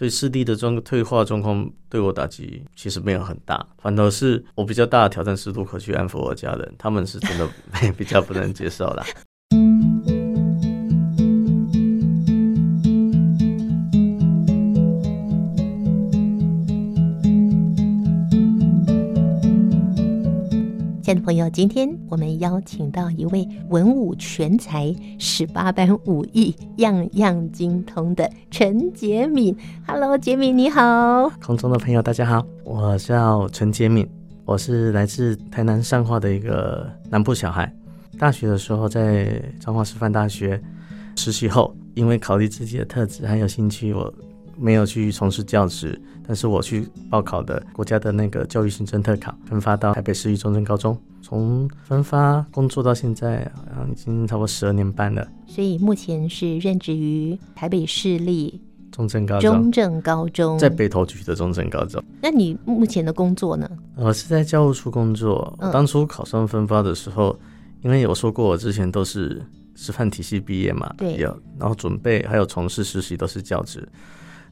所以视力的状退化状况对我打击其实没有很大，反倒是我比较大的挑战是如何去安抚我家人，他们是真的 比较不能接受啦。的朋友，今天我们邀请到一位文武全才、十八般武艺样样精通的陈杰敏。Hello，洁敏你好。空中的朋友大家好，我叫陈杰敏，我是来自台南善化的一个南部小孩。大学的时候在彰化师范大学实习后，因为考虑自己的特质还有兴趣，我没有去从事教职。但是我去报考的国家的那个教育行政特考，分发到台北市立中正高中。从分发工作到现在，啊，已经差不多十二年半了。所以目前是任职于台北市立中正高中。中正高中在北投区的中正高中。那你目前的工作呢？我是在教务处工作。我、当初考上分发的时候，因为有说过我之前都是师范体系毕业嘛，对，有然后准备还有从事实习都是教职。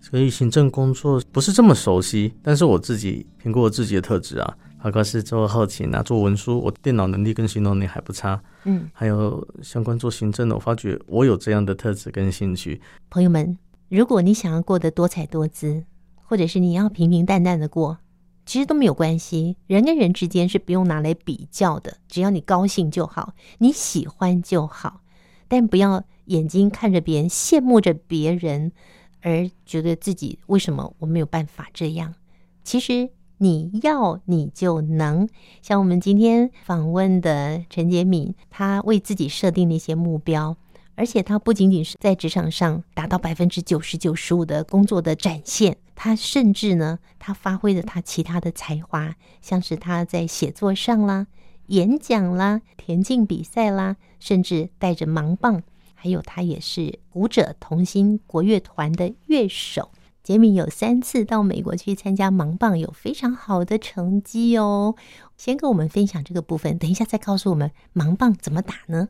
所以行政工作不是这么熟悉，但是我自己评估我自己的特质啊，包括是做后勤啊，做文书，我电脑能力跟行动力还不差，嗯，还有相关做行政的，我发觉我有这样的特质跟兴趣。朋友们，如果你想要过得多彩多姿，或者是你要平平淡淡的过，其实都没有关系。人跟人之间是不用拿来比较的，只要你高兴就好，你喜欢就好，但不要眼睛看着别人，羡慕着别人。而觉得自己为什么我没有办法这样？其实你要你就能。像我们今天访问的陈洁敏，他为自己设定了一些目标，而且他不仅仅是在职场上达到百分之九十九十五的工作的展现，他甚至呢，他发挥了他其他的才华，像是他在写作上啦、演讲啦、田径比赛啦，甚至带着盲棒。还有，他也是舞者同心国乐团的乐手。杰米有三次到美国去参加盲棒，有非常好的成绩哦。先跟我们分享这个部分，等一下再告诉我们盲棒怎么打呢？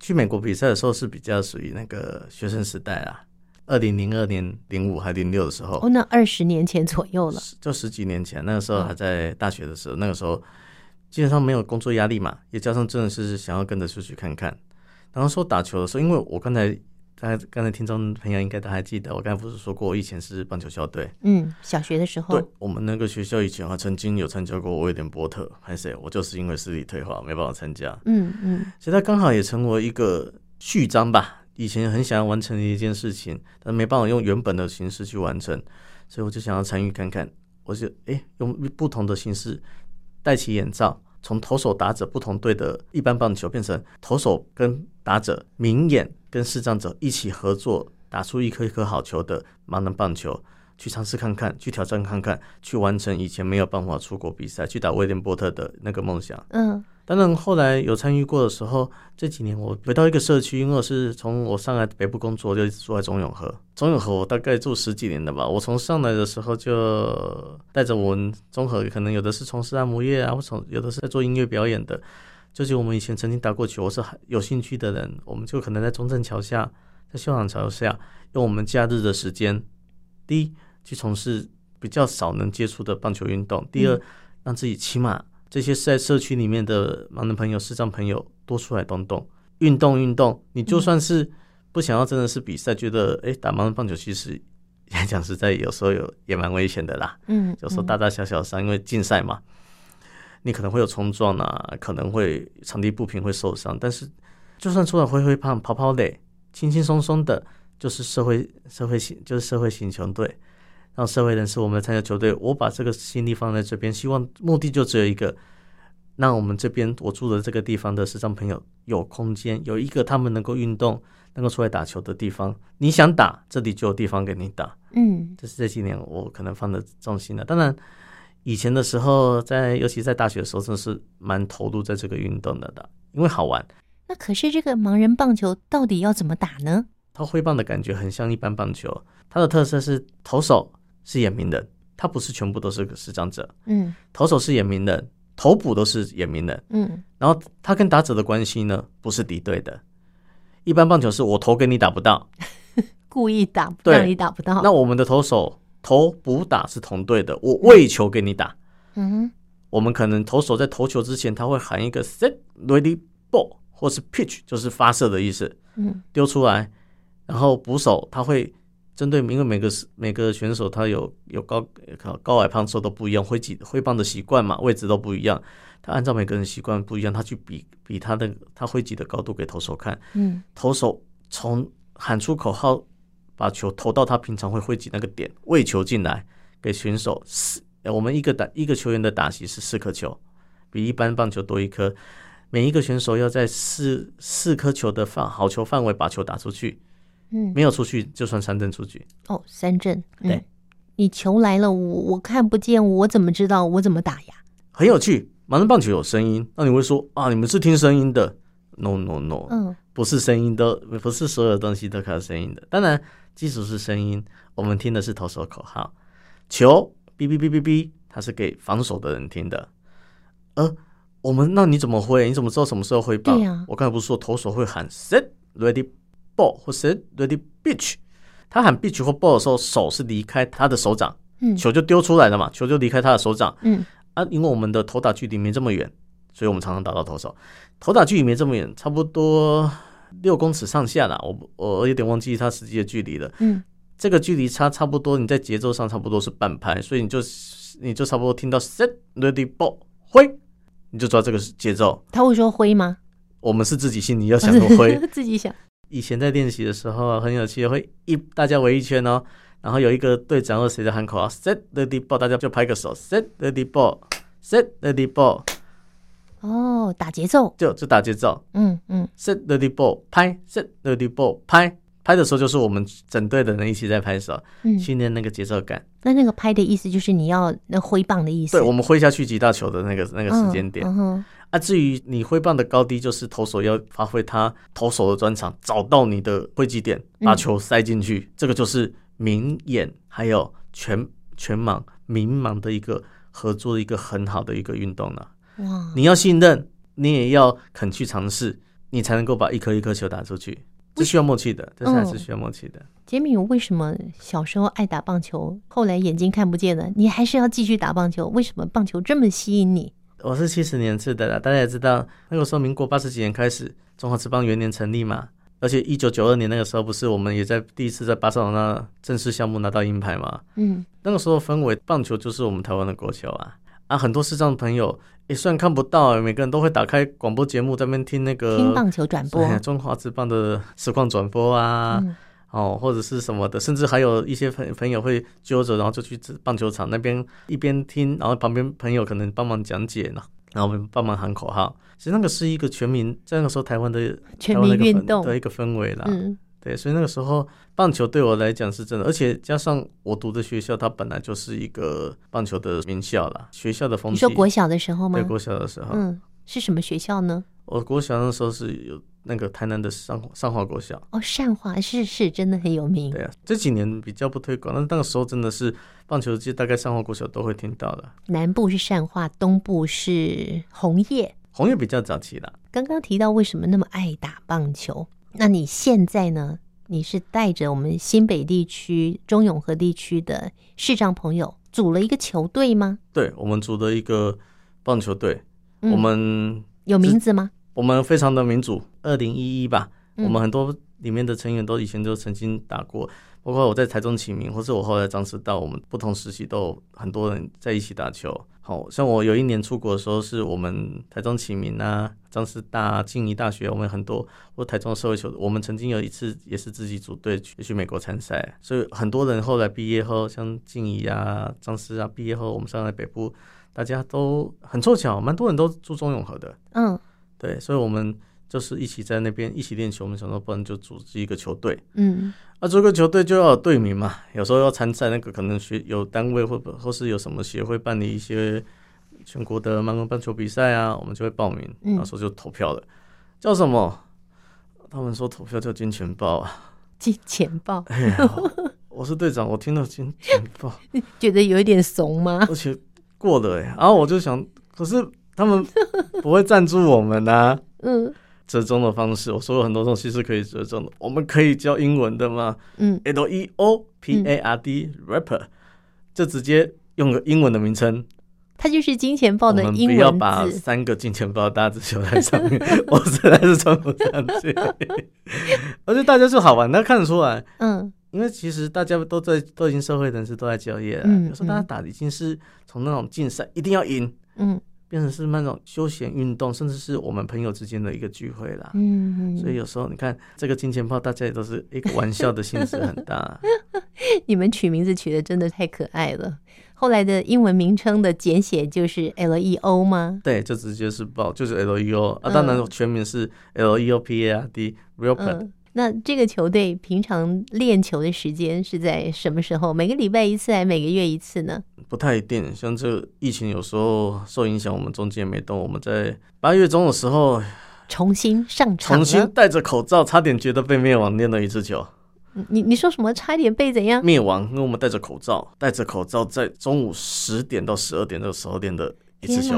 去美国比赛的时候是比较属于那个学生时代啊，二零零二年零五还零六的时候。哦，那二十年前左右了，就十几年前。那个时候还在大学的时候，那个时候基本上没有工作压力嘛，也加上真的是想要跟着出去看看。然后说打球的时候，因为我刚才，大家刚才听众朋友应该都还记得，我刚才不是说过，我以前是棒球校队。嗯，小学的时候。对，我们那个学校以前还，曾经有参加过威廉波特，还是我就是因为视力退化没办法参加。嗯嗯。所以他刚好也成为一个序章吧，以前很想要完成的一件事情，但没办法用原本的形式去完成，所以我就想要参与看看。我就哎，用不同的形式戴起眼罩。从投手、打者不同队的一般棒球，变成投手跟打者、明眼跟视障者一起合作，打出一颗一颗好球的盲人棒球，去尝试看看，去挑战看看，去完成以前没有办法出国比赛，去打威廉波特的那个梦想。嗯。当然，后来有参与过的时候，这几年我回到一个社区，因为我是从我上来北部工作，就住在中永和。中永和我大概住十几年的吧。我从上来的时候就带着我们中和，可能有的是从事按摩业啊，或从有的是在做音乐表演的。就是我们以前曾经打过球，我是很有兴趣的人，我们就可能在中正桥下，在秀朗桥下，用我们假日的时间，第一去从事比较少能接触的棒球运动，第二让自己起码。这些在社区里面的盲人朋友、视障朋友多出来动动，运动运动。你就算是不想要真的是比赛，嗯、觉得哎打盲人棒球其实也讲实在，有时候有也蛮危险的啦。嗯，有时候大大小小伤，因为竞赛嘛，你可能会有冲撞啊，可能会场地不平会受伤。但是就算出来挥挥棒、跑跑垒，轻轻松松的，就是社会社会型，就是社会型球队。让社会人士，我们参加球队，我把这个心力放在这边，希望目的就只有一个，让我们这边我住的这个地方的视障朋友有空间，有一个他们能够运动、能够出来打球的地方。你想打，这里就有地方给你打。嗯，这是这几年我可能放的重心了。当然，以前的时候，在尤其在大学的时候，真的是蛮投入在这个运动的的，因为好玩。那可是这个盲人棒球到底要怎么打呢？它挥棒的感觉很像一般棒球，它的特色是投手。是眼明人，他不是全部都是个视障者。嗯，投手是眼明人，投捕都是眼明人。嗯，然后他跟打者的关系呢，不是敌对的。一般棒球是我投给你打不到，故意打，让你打不到。那我们的投手投补打是同队的，我喂球给你打。嗯哼，我们可能投手在投球之前，他会喊一个 set ready ball，或是 pitch，就是发射的意思。嗯，丢出来，然后捕手他会针对，因为每个每个选手他有有高高矮胖瘦都不一样，挥击挥棒的习惯嘛，位置都不一样。他按照每个人习惯不一样，他去比比他的他挥击的高度给投手看。嗯，投手从喊出口号。把球投到他平常会挥击那个点，喂球进来给选手四。我们一个打一个球员的打席是四颗球，比一般棒球多一颗。每一个选手要在四四颗球的范好球范围把球打出去。嗯，没有出去就算三振出局。哦，三振。嗯、对，你球来了，我我看不见，我怎么知道我怎么打呀？很有趣，盲人棒球有声音，那你会说啊，你们是听声音的？No No No，嗯，不是声音都不是所有东西都靠声音的，当然。基础是声音，我们听的是投手口号。球哔哔哔哔哔，它是给防守的人听的。呃，我们那你怎么挥？你怎么知道什么时候挥棒？啊，我刚才不是说投手会喊 set ready ball 或 set ready bitch，他喊 bitch 或 ball 的时候，手是离开他的手掌，嗯，球就丢出来了嘛，球就离开他的手掌，嗯啊，因为我们的投打距离没这么远，所以我们常常打到投手。投打距离没这么远，差不多。六公尺上下啦，我我有点忘记它实际的距离了。嗯，这个距离差差不多，你在节奏上差不多是半拍，所以你就你就差不多听到 set ready ball 挥，你就知道这个是节奏。他会说挥吗？我们是自己心里要想说挥，自己想。以前在练习的时候很有趣，会一大家围一圈哦，然后有一个队长或谁在喊口号 set ready ball，大家就拍个手 set ready ball，set ready ball。哦，打节奏。就就打节奏，嗯嗯，set ready ball 拍，set ready ball 拍，拍的时候就是我们整队的人一起在拍手，嗯，训练那个节奏感。那那个拍的意思就是你要那挥棒的意思，对，我们挥下去击到球的那个那个时间点。啊，至于你挥棒的高低，就是投手要发挥他投手的专长，找到你的挥击点，把球塞进去，嗯，这个就是明眼还有全全盲明盲的一个合作，一个很好的一个运动了。哇！你要信任，你也要肯去尝试，你才能够把一颗一颗球打出去。这需要默契的，这是还是需要默契的。杰米，为什么小时候爱打棒球，后来眼睛看不见了，你还是要继续打棒球？为什么棒球这么吸引你？我是七十年次的啦，大家也知道，那个时候民国八十几年开始，中华职棒元年成立嘛，而且一九九二年那个时候，不是我们也在第一次在巴塞罗那正式项目拿到银牌嘛？嗯，那个时候氛围，棒球就是我们台湾的国球啊。啊，很多视障朋友也虽然看不到，每个人都会打开广播节目在那边听那个听棒球转播，中华职棒的实况转播啊，嗯、哦，或者是什么的，甚至还有一些朋朋友会揪着，然后就去棒球场那边一边听，然后旁边朋友可能帮忙讲解呢，然后我们帮忙喊口号。其实那个是一个全民在那个时候台湾的全民运动的一个氛围啦。嗯对，所以那个时候棒球对我来讲是真的，而且加上我读的学校，它本来就是一个棒球的名校啦。学校的风气，你说国小的时候吗？对，国小的时候，嗯，是什么学校呢？我国小的时候是有那个台南的上上华国小。哦，上华是是，真的很有名。对啊，这几年比较不推广，但是那个时候真的是棒球界大概上华国小都会听到的。南部是善化，东部是红叶，红叶比较早期啦。刚刚提到为什么那么爱打棒球？那你现在呢？你是带着我们新北地区、中永和地区的视障朋友组了一个球队吗？对，我们组的一个棒球队。嗯、我们有名字吗？我们非常的民主，二零一一吧。嗯、我们很多里面的成员都以前都曾经打过，包括我在台中启明，或是我后来彰师大，我们不同时期都有很多人在一起打球。好像我有一年出国的时候，是我们台中启明啊、张师大、静宜大学，我们很多或台中社会球，我们曾经有一次也是自己组队去去美国参赛，所以很多人后来毕业后，像静宜啊、张师啊，毕业后我们上来北部，大家都很凑巧，蛮多人都住中永和的，嗯，对，所以我们。就是一起在那边一起练球，我们想说不然就组织一个球队，嗯，啊，这个球队就要有队名嘛，有时候要参赛，那个可能学有单位或或是有什么协会办理一些全国的盲人棒球比赛啊，我们就会报名，那时候就投票了，叫什么？他们说投票叫金钱豹啊，金钱豹，我是队长，我听到金钱豹，觉得有一点怂吗？而且过了哎，然后我就想，可是他们不会赞助我们啊，嗯。折中的方式，我说有很多东西是可以折中的。我们可以教英文的吗？嗯，L E O P A R D rapper，就直接用个英文的名称。它就是金钱豹的英文。不要把三个金钱豹大字写在上面，我实在是穿不上去。而且大家就好玩，那看得出来，嗯，因为其实大家都在都已经社会人士都在交易了，嗯，有时候大家打的已经是从那种竞赛一定要赢，嗯。变成是那种休闲运动，甚至是我们朋友之间的一个聚会啦。嗯，所以有时候你看这个金钱豹，大家也都是一个玩笑的性质很大。你们取名字取的真的太可爱了。后来的英文名称的简写就是 LEO 吗？对，就直接是豹，就是 LEO 啊。当然全名是 LEOPARD，Leopard。那这个球队平常练球的时间是在什么时候？每个礼拜一次，还每个月一次呢？不太一定。像这个疫情有时候受影响，我们中间没动。我们在八月中的时候重新上场，重新戴着口罩，差点觉得被灭亡，练了一次球。你你说什么？差点被怎样灭亡？因为我们戴着口罩，戴着口罩在中午十点到十二点这个时候练的一次球。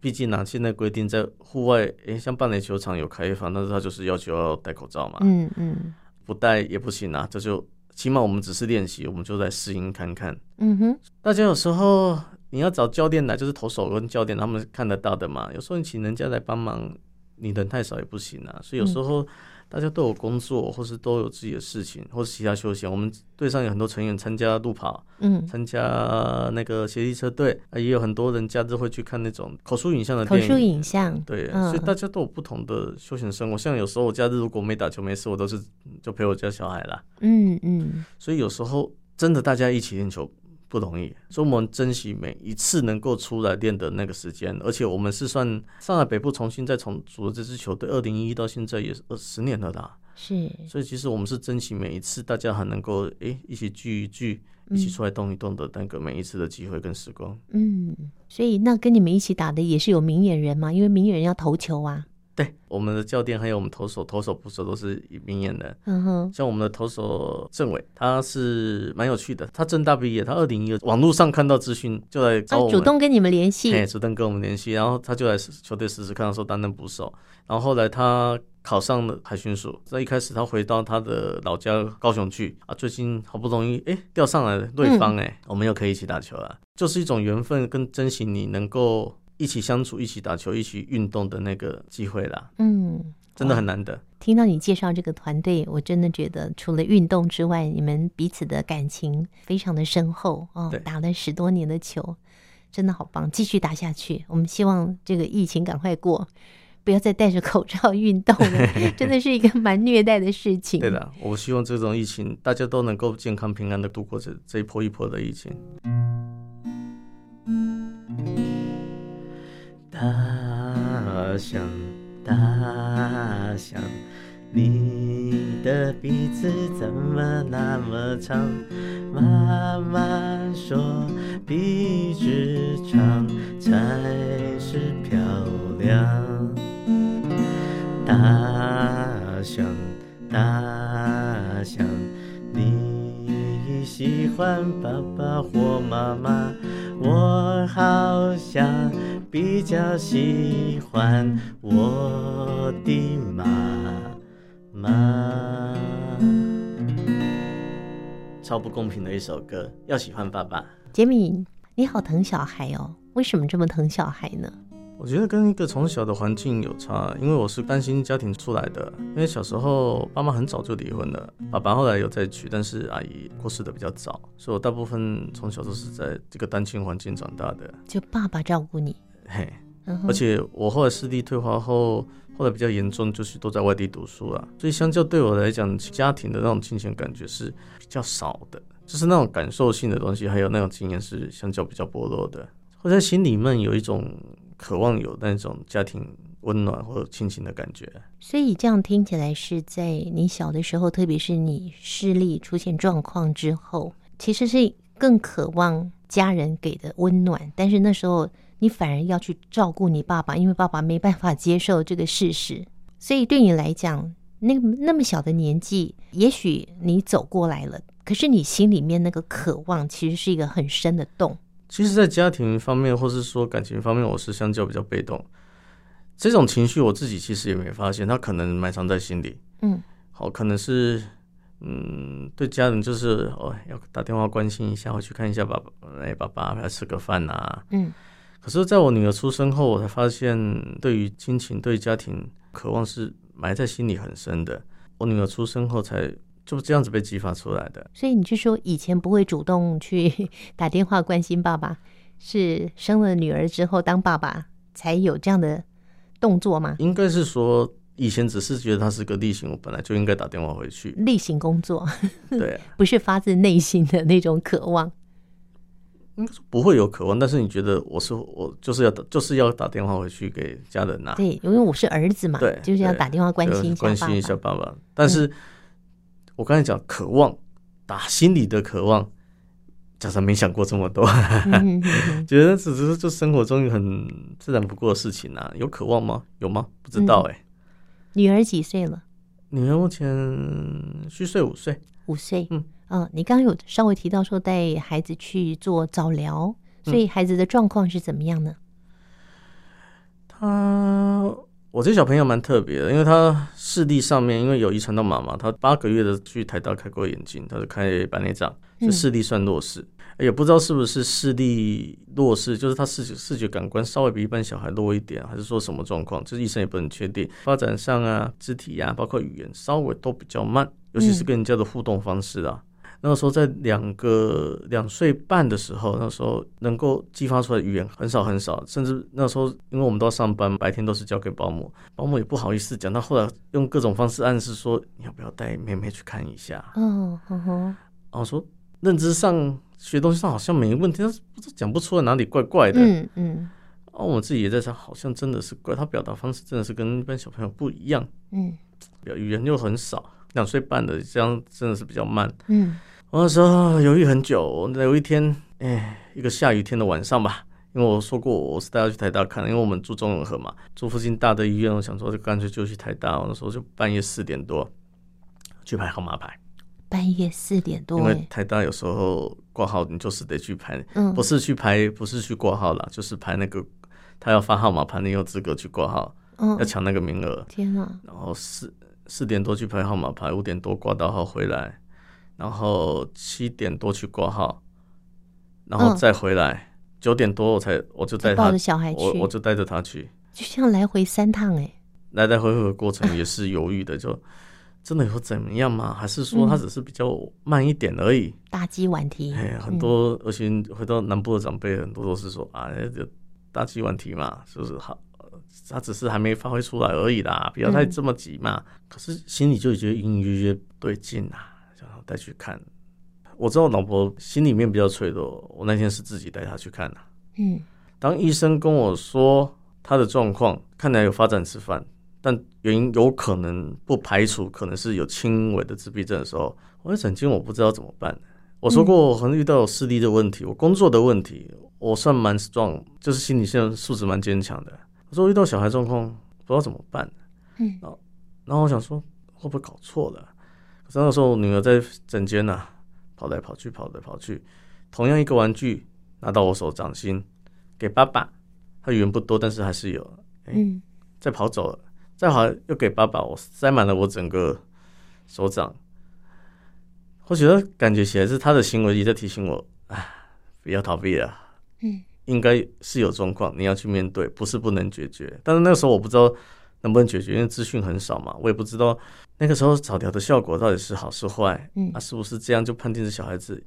毕竟呢，现在规定在户外，诶、欸，像棒垒球场有开放，但是他就是要求要戴口罩嘛。嗯嗯，不戴也不行啊。这就起码我们只是练习，我们就在试音看看。嗯哼，大家有时候你要找教练来，就是投手跟教练他们看得到的嘛。有时候你请人家来帮忙，你人太少也不行啊。所以有时候。嗯大家都有工作，或是都有自己的事情，或是其他休闲。我们队上有很多成员参加路跑，嗯，参加那个协力车队，也有很多人假日会去看那种口述影像的电影。口述影像，对，嗯、所以大家都有不同的休闲生活。像有时候我假日如果没打球没事，我都是就陪我家小孩啦。嗯嗯，所以有时候真的大家一起练球。不容易，所以我们珍惜每一次能够出来练的那个时间，而且我们是算上海北部重新再重组的这支球队，二零一一到现在也是二十年了啦。是，所以其实我们是珍惜每一次大家还能够诶、欸、一起聚一聚，一起出来动一动的那个每一次的机会跟时光。嗯，所以那跟你们一起打的也是有明眼人吗？因为明眼人要投球啊。对，我们的教练还有我们投手，投手捕手都是明眼人。嗯哼，像我们的投手郑伟，他是蛮有趣的。他正大毕业，他二零一二网络上看到资讯就来找我们，主动跟你们联系，哎，主动跟我们联系，然后他就来球队试试看，说担任捕手。然后后来他考上了海巡署，在一开始他回到他的老家高雄去啊，最近好不容易哎调上来了对方哎，嗯、我们又可以一起打球了，就是一种缘分跟珍惜你能够。一起相处、一起打球、一起运动的那个机会啦，嗯，真的很难得。听到你介绍这个团队，我真的觉得除了运动之外，你们彼此的感情非常的深厚哦。打了十多年的球，真的好棒，继续打下去。我们希望这个疫情赶快过，不要再戴着口罩运动了，真的是一个蛮虐待的事情。对的，我希望这种疫情大家都能够健康平安的度过这这一波一波的疫情。大象，大象，你的鼻子怎么那么长？妈妈说鼻子长才是漂亮。大象，大象，你喜欢爸爸或妈妈？我好想。比较喜欢我的妈妈。超不公平的一首歌，要喜欢爸爸。杰米，你好疼小孩哦？为什么这么疼小孩呢？我觉得跟一个从小的环境有差，因为我是单亲家庭出来的。因为小时候爸妈很早就离婚了，爸爸后来有再娶，但是阿姨过世的比较早，所以我大部分从小都是在这个单亲环境长大的。就爸爸照顾你。嘿，而且我后来视力退化后，后来比较严重，就是都在外地读书了。所以相较对我来讲，家庭的那种亲情感觉是比较少的，就是那种感受性的东西，还有那种经验是相较比较薄弱的。我在心里面有一种渴望有那种家庭温暖或者亲情的感觉。所以这样听起来是在你小的时候，特别是你视力出现状况之后，其实是更渴望家人给的温暖，但是那时候。你反而要去照顾你爸爸，因为爸爸没办法接受这个事实，所以对你来讲，那那么小的年纪，也许你走过来了，可是你心里面那个渴望，其实是一个很深的洞。其实，在家庭方面，或是说感情方面，我是相较比较被动。这种情绪，我自己其实也没发现，他可能埋藏在心里。嗯，好，可能是嗯，对家人就是哦，要打电话关心一下，回去看一下爸爸，哎，爸爸要吃个饭呐、啊。嗯。可是，在我女儿出生后，我才发现，对于亲情、对家庭渴望是埋在心里很深的。我女儿出生后，才就这样子被激发出来的。所以，你就说以前不会主动去打电话关心爸爸，是生了女儿之后当爸爸才有这样的动作吗？应该是说，以前只是觉得他是个例行，我本来就应该打电话回去。例行工作，对、啊，不是发自内心的那种渴望。应该不会有渴望，但是你觉得我是我就是要打就是要打电话回去给家人呐、啊？对，因为我是儿子嘛，对，就是要打电话关心一下关心一下爸爸。但是，我刚才讲渴望，打心里的渴望，假设没想过这么多，嗯、觉得只是就生活中很自然不过的事情啊。有渴望吗？有吗？不知道哎、欸嗯。女儿几岁了？女儿目前虚岁五岁。五岁，嗯。嗯，你刚刚有稍微提到说带孩子去做早疗，所以孩子的状况是怎么样呢？他，我这小朋友蛮特别的，因为他视力上面因为有遗传到妈妈，他八个月的去台大开过眼睛，他就开白内障，就视力算弱视，嗯，也不知道是不是视力弱视，就是他视觉视觉感官稍微比一般小孩弱一点，还是说什么状况？这医生也不能确定。发展上啊，肢体啊，包括语言稍微都比较慢，尤其是跟人家的互动方式啊。嗯那个时候在两个两岁半的时候，那时候能够激发出来的语言很少很少，甚至那时候因为我们都要上班，白天都是交给保姆，保姆也不好意思讲。到后来用各种方式暗示说，你要不要带妹妹去看一下？嗯嗯哼。然后说认知上学东西上好像没问题，但是不知讲不出来哪里怪怪的。嗯嗯。哦我自己也在想，好像真的是怪，他表达方式真的是跟一般小朋友不一样。嗯。表语言又很少。两岁半的这样真的是比较慢。嗯，我那时候犹豫很久。有一天，哎，一个下雨天的晚上吧，因为我说过我是带他去台大看，因为我们住中永和嘛，住附近大的医院，我想说就干脆就去台大。我那时候就半夜四点多去排号码牌。半夜四点多，因为台大有时候挂号你就是得去排，嗯，不是去排，不是去挂号啦，就是排那个他要发号码牌，你有资格去挂号，嗯，要抢那个名额。天啊！然后是。四点多去排号码牌，五点多挂到号回来，然后七点多去挂号，然后再回来，九、嗯、点多我才我就带他，着小孩去，我我就带着他去，就像来回三趟哎、欸，来来回回的过程也是犹豫的，就真的有怎么样吗？还是说他只是比较慢一点而已？嗯、大鸡晚提，哎，很多而且回到南部的长辈，很多都是说啊，就大鸡晚提嘛，是不是？好？他只是还没发挥出来而已啦，不要太这么急嘛。嗯、可是心里就觉得隐隐约约不对劲啊，然后带去看。我知道我老婆心里面比较脆弱，我那天是自己带她去看的。嗯，当医生跟我说她的状况看来有发展迟缓，但原因有可能不排除可能是有轻微的自闭症的时候，我在诊间我不知道怎么办。我说过我可能遇到有视力的问题，我工作的问题，我算蛮 strong，就是心理上素质蛮坚强的。我说遇到小孩状况不知道怎么办，嗯，然后然后我想说会不会搞错了？可是那时候女儿在整间呐，跑来跑去，跑来跑去，同样一个玩具拿到我手掌心给爸爸，他语言不多，但是还是有，欸、嗯，再跑走了，再跑又给爸爸，我塞满了我整个手掌，我觉得感觉起来是他的行为也在提醒我，哎，不要逃避了，嗯。应该是有状况，你要去面对，不是不能解决。但是那个时候我不知道能不能解决，因为资讯很少嘛，我也不知道那个时候早疗的效果到底是好是坏。嗯，啊，是不是这样就判定这小孩子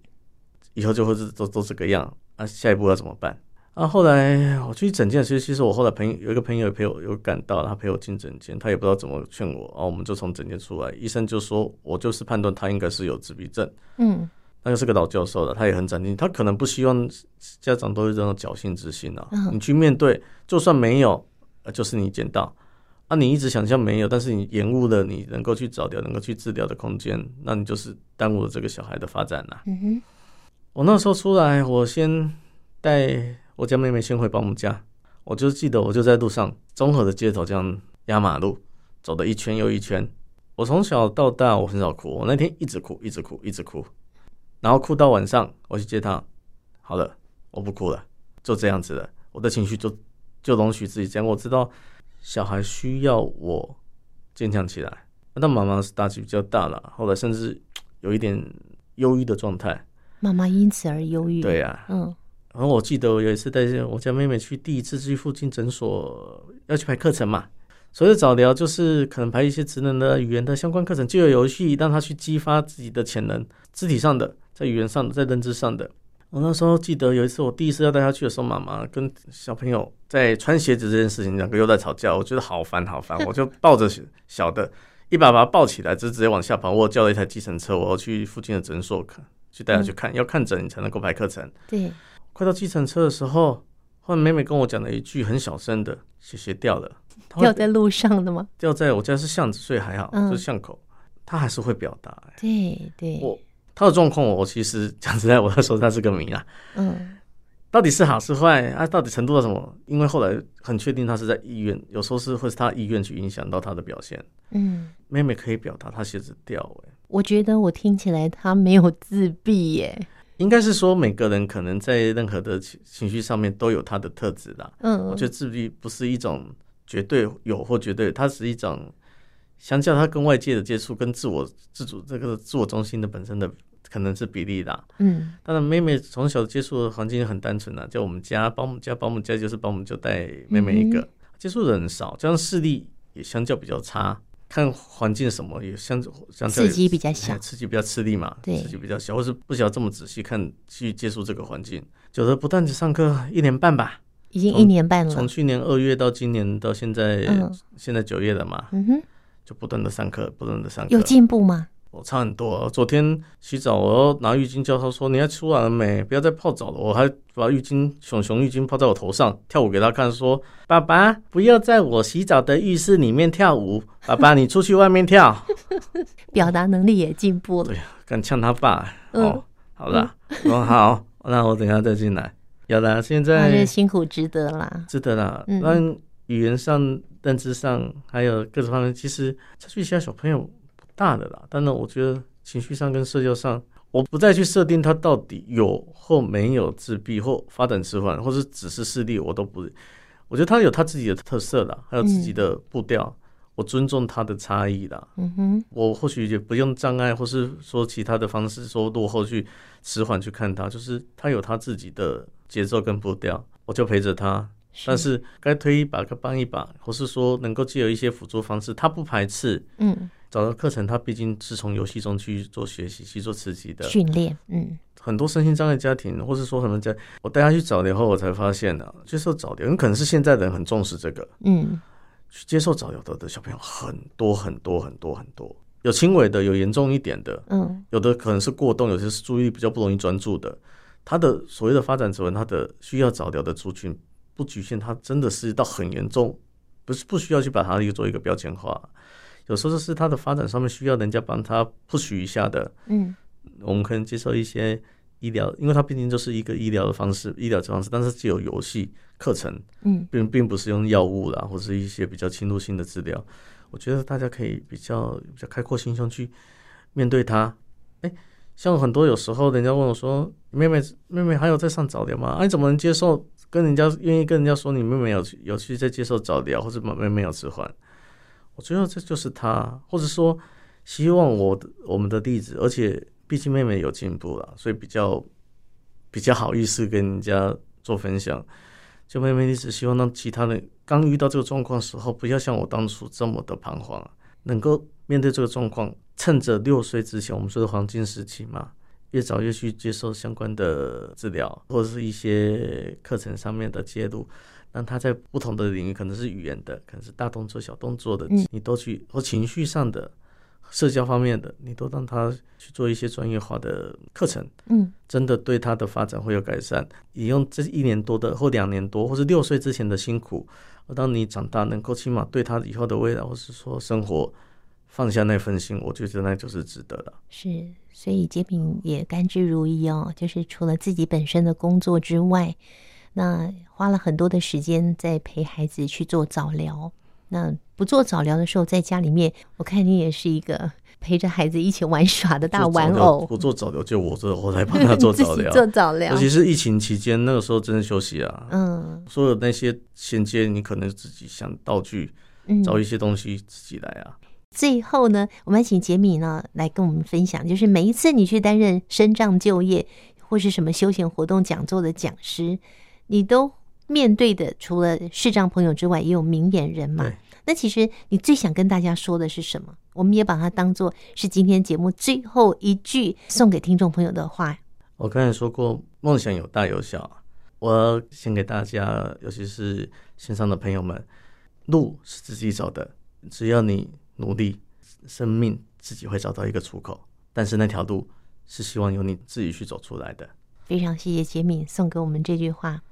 以后就会是都都这个样？啊，下一步要怎么办？啊，后来我去诊间，其实其实我后来朋友有一个朋友也陪我有赶到，他陪我进诊间，他也不知道怎么劝我，啊，我们就从诊间出来，医生就说我就是判断他应该是有自闭症。嗯。那个是个老教授了，他也很斩钉，他可能不希望家长都是这种侥幸之心啊。你去面对，就算没有，就是你捡到啊。你一直想象没有，但是你延误了你能够去找掉、能够去治疗的空间，那你就是耽误了这个小孩的发展了。嗯哼。我那时候出来，我先带我家妹妹先回保姆家，我就记得我就在路上，综合的街头这样压马路，走了一圈又一圈。我从小到大我很少哭，我那天一直哭，一直哭，一直哭。然后哭到晚上，我去接他，好了，我不哭了，就这样子了。我的情绪就就容许自己这样。我知道小孩需要我坚强起来。那妈妈是打击比较大了，后来甚至有一点忧郁的状态。妈妈因此而忧郁。对呀、啊，嗯。然后我记得我有一次带我家妹妹去第一次去附近诊所要去排课程嘛，所谓的早疗就是可能排一些职能的语言的相关课程，就有游戏让她去激发自己的潜能，肢体上的、在语言上的、在认知上的。我那时候记得有一次我第一次要带他去的时候，妈妈跟小朋友在穿鞋子这件事情，两个又在吵架，我觉得好烦好烦，我就抱着小的，一把把他抱起来，就直接往下跑。我叫了一台计程车，我要去附近的诊所看，去带他去看，嗯、要看诊你才能够排课程。对。快到计程车的时候，后来妹妹跟我讲了一句很小声的：“鞋鞋掉了。”掉在路上的吗？掉在我家是巷子，所以还好，嗯、就是巷口。他还是会表达、欸。对对，我她的状况，我其实 讲实在，我在说他是个谜啊。嗯，到底是好是坏啊？到底程度到什么？因为后来很确定他是在医院，有时候是会是他医院去影响到他的表现。嗯，妹妹可以表达他鞋子掉、欸，哎，我觉得我听起来他没有自闭耶、欸。应该是说，每个人可能在任何的情情绪上面都有他的特质啦。嗯，我觉得自闭不是一种绝对有或绝对，它是一种相较他跟外界的接触跟自我自主这个自我中心的本身的可能是比例的。嗯，当然妹妹从小接触的环境很单纯啊，就我们家保姆家，保姆家就是保姆就带妹妹一个，嗯、接触的很少，这样视力也相较比较差。看环境什么也相相刺激比较小，刺激比较吃力嘛，对，刺激比较小，或是不需要这么仔细看去接触这个环境。有的不断的上课一年半吧，已经一年半了，从去年二月到今年到现在，嗯、现在九月了嘛，嗯哼，就不断的上课，不断的上课，有进步吗？我差很多。昨天洗澡，我要拿浴巾叫他说：“你要出来了没？不要再泡澡了。”我还把浴巾熊熊浴巾泡在我头上，跳舞给他看，说：“爸爸，不要在我洗澡的浴室里面跳舞，爸爸你出去外面跳。”表达能力也进步了。对呀，敢呛他爸。哦，好了，我好，那我等下再进来。有了，现在辛苦值得啦，值得啦。那语言上、认知上还有各种方面，其实差距下小朋友不。大的啦，但是我觉得情绪上跟社交上，我不再去设定他到底有或没有自闭或发展迟缓，或是只是视力，我都不。我觉得他有他自己的特色啦，还有自己的步调，嗯、我尊重他的差异啦。嗯哼，我或许也不用障碍，或是说其他的方式说落后去迟缓去看他，就是他有他自己的节奏跟步调，我就陪着他。是，但是该推一把，该帮一把，或是说能够借由一些辅助方式，他不排斥。嗯。找到课程，他毕竟是从游戏中去做学习、去做刺激的训练。嗯，很多身心障碍家庭，或是说什么家，我带他去早疗后，我才发现呢、啊，接受早疗，有可能是现在的人很重视这个。嗯，去接受早疗的的小朋友很多很多很多很多，有轻微的，有严重一点的。嗯，有的可能是过动，有些是注意力比较不容易专注的。他的所谓的发展指纹，他的需要早疗的族群不局限，它真的是到很严重，不是不需要去把它一个做一个标签化。有时候是它的发展上面需要人家帮他 push 一下的，嗯，我们可能接受一些医疗，因为它毕竟就是一个医疗的方式，医疗的方式，但是既有游戏课程，嗯，并并不是用药物啦，或是一些比较侵入性的治疗。我觉得大家可以比较比较开阔心胸去面对它。哎，像很多有时候人家问我说：“妹妹妹妹还有在上早疗吗？”啊，你怎么能接受跟人家愿意跟人家说你妹妹有有去在接受早疗，或者妹妹有置换？我觉得这就是他，或者说希望我的我们的例子，而且毕竟妹妹有进步了，所以比较比较好意思跟人家做分享。就妹妹一直希望让其他人刚遇到这个状况时候，不要像我当初这么的彷徨，能够面对这个状况，趁着六岁之前我们说的黄金时期嘛，越早越去接受相关的治疗，或者是一些课程上面的介入。让他在不同的领域，可能是语言的，可能是大动作、小动作的，嗯、你都去或情绪上的、社交方面的，你都让他去做一些专业化的课程。嗯，真的对他的发展会有改善。你用这一年多的或两年多，或是六岁之前的辛苦，而当你长大，能够起码对他以后的未来，或是说生活放下那份心，我觉得那就是值得了。是，所以洁平也甘之如饴哦，就是除了自己本身的工作之外。那花了很多的时间在陪孩子去做早疗。那不做早疗的时候，在家里面，我看你也是一个陪着孩子一起玩耍的大玩偶。不做早疗，就我做，我来帮 他做早疗。做早疗，尤其是疫情期间，那个时候真的休息啊。嗯。所有那些衔接，你可能自己想道具，找一些东西自己来啊。最后呢，我们请杰米呢来跟我们分享，就是每一次你去担任身障就业或是什么休闲活动讲座的讲师，你都面对的除了视障朋友之外，也有明眼人嘛。那其实你最想跟大家说的是什么？我们也把它当做是今天节目最后一句送给听众朋友的话。我刚才说过，梦想有大有小。我要献给大家，尤其是线上的朋友们，路是自己走的，只要你。努力，生命自己会找到一个出口，但是那条路是希望由你自己去走出来的。非常谢谢杰敏送给我们这句话，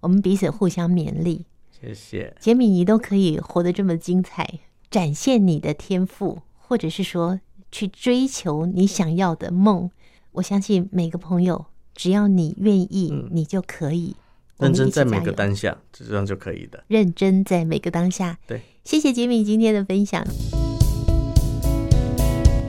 我们彼此互相勉励。谢谢杰米，你都可以活得这么精彩，展现你的天赋，或者是说去追求你想要的梦。我相信每个朋友，只要你愿意，嗯、你就可以。认真在每个当下，这样就可以的。认真在每个当下，对。谢谢杰米今天的分享。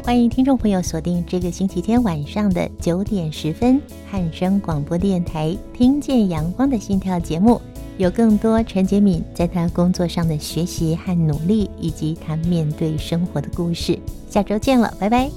欢迎听众朋友锁定这个星期天晚上的九点十分，汉声广播电台听见阳光的心跳节目，有更多陈杰敏在他工作上的学习和努力，以及他面对生活的故事。下周见了，拜拜。